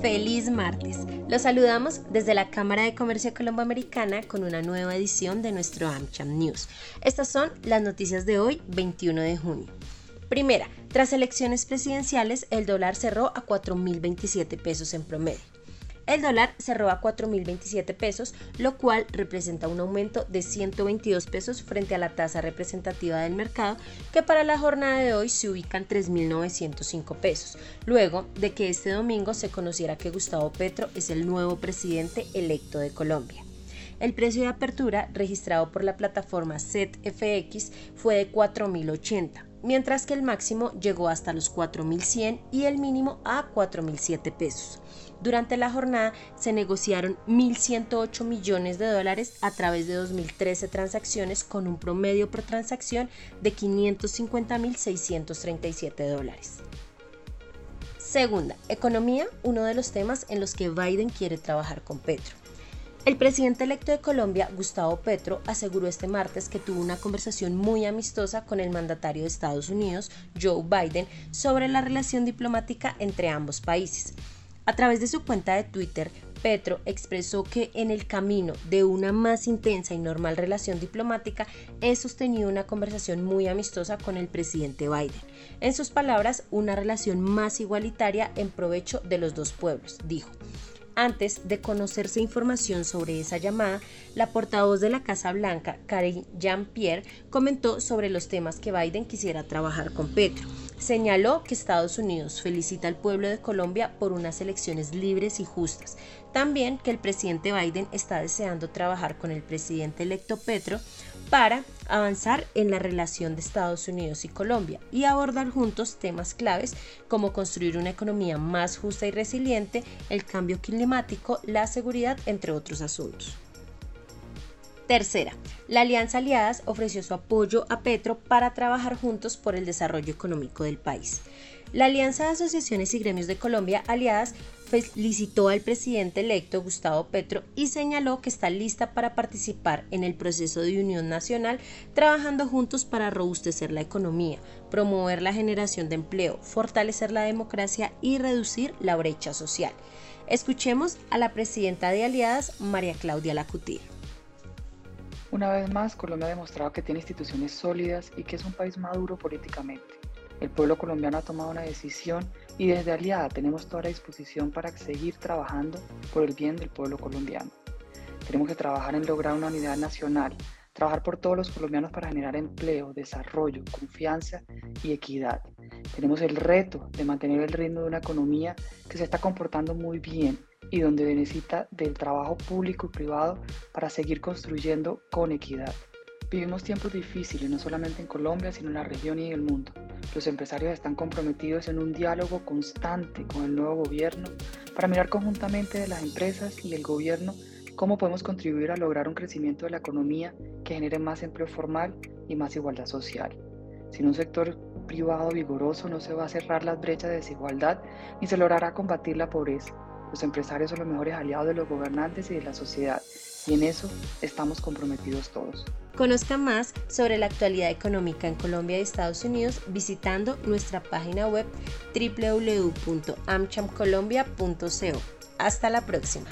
Feliz martes. Los saludamos desde la Cámara de Comercio Colomboamericana con una nueva edición de nuestro AmCham News. Estas son las noticias de hoy, 21 de junio. Primera, tras elecciones presidenciales, el dólar cerró a 4.027 pesos en promedio. El dólar cerró a 4.027 pesos, lo cual representa un aumento de 122 pesos frente a la tasa representativa del mercado, que para la jornada de hoy se ubica en 3.905 pesos, luego de que este domingo se conociera que Gustavo Petro es el nuevo presidente electo de Colombia. El precio de apertura registrado por la plataforma ZFX fue de 4.080, mientras que el máximo llegó hasta los 4.100 y el mínimo a 4.007 pesos. Durante la jornada se negociaron 1.108 millones de dólares a través de 2.013 transacciones con un promedio por transacción de 550.637 dólares. Segunda, economía, uno de los temas en los que Biden quiere trabajar con Petro. El presidente electo de Colombia, Gustavo Petro, aseguró este martes que tuvo una conversación muy amistosa con el mandatario de Estados Unidos, Joe Biden, sobre la relación diplomática entre ambos países. A través de su cuenta de Twitter, Petro expresó que en el camino de una más intensa y normal relación diplomática he sostenido una conversación muy amistosa con el presidente Biden. En sus palabras, una relación más igualitaria en provecho de los dos pueblos, dijo. Antes de conocerse información sobre esa llamada, la portavoz de la Casa Blanca, Karen Jean-Pierre, comentó sobre los temas que Biden quisiera trabajar con Petro. Señaló que Estados Unidos felicita al pueblo de Colombia por unas elecciones libres y justas. También que el presidente Biden está deseando trabajar con el presidente electo Petro para avanzar en la relación de Estados Unidos y Colombia y abordar juntos temas claves como construir una economía más justa y resiliente, el cambio climático, la seguridad, entre otros asuntos. Tercera, la Alianza Aliadas ofreció su apoyo a Petro para trabajar juntos por el desarrollo económico del país. La Alianza de Asociaciones y Gremios de Colombia Aliadas felicitó al presidente electo Gustavo Petro y señaló que está lista para participar en el proceso de unión nacional, trabajando juntos para robustecer la economía, promover la generación de empleo, fortalecer la democracia y reducir la brecha social. Escuchemos a la presidenta de Aliadas, María Claudia Lacutir. Una vez más, Colombia ha demostrado que tiene instituciones sólidas y que es un país maduro políticamente. El pueblo colombiano ha tomado una decisión y desde Aliada tenemos toda la disposición para seguir trabajando por el bien del pueblo colombiano. Tenemos que trabajar en lograr una unidad nacional, trabajar por todos los colombianos para generar empleo, desarrollo, confianza y equidad. Tenemos el reto de mantener el ritmo de una economía que se está comportando muy bien y donde necesita del trabajo público y privado para seguir construyendo con equidad. Vivimos tiempos difíciles, no solamente en Colombia, sino en la región y en el mundo. Los empresarios están comprometidos en un diálogo constante con el nuevo gobierno para mirar conjuntamente de las empresas y el gobierno cómo podemos contribuir a lograr un crecimiento de la economía que genere más empleo formal y más igualdad social. Sin un sector privado vigoroso no se va a cerrar las brechas de desigualdad ni se logrará combatir la pobreza. Los empresarios son los mejores aliados de los gobernantes y de la sociedad y en eso estamos comprometidos todos. Conozca más sobre la actualidad económica en Colombia y Estados Unidos visitando nuestra página web www.amchamcolombia.co. Hasta la próxima.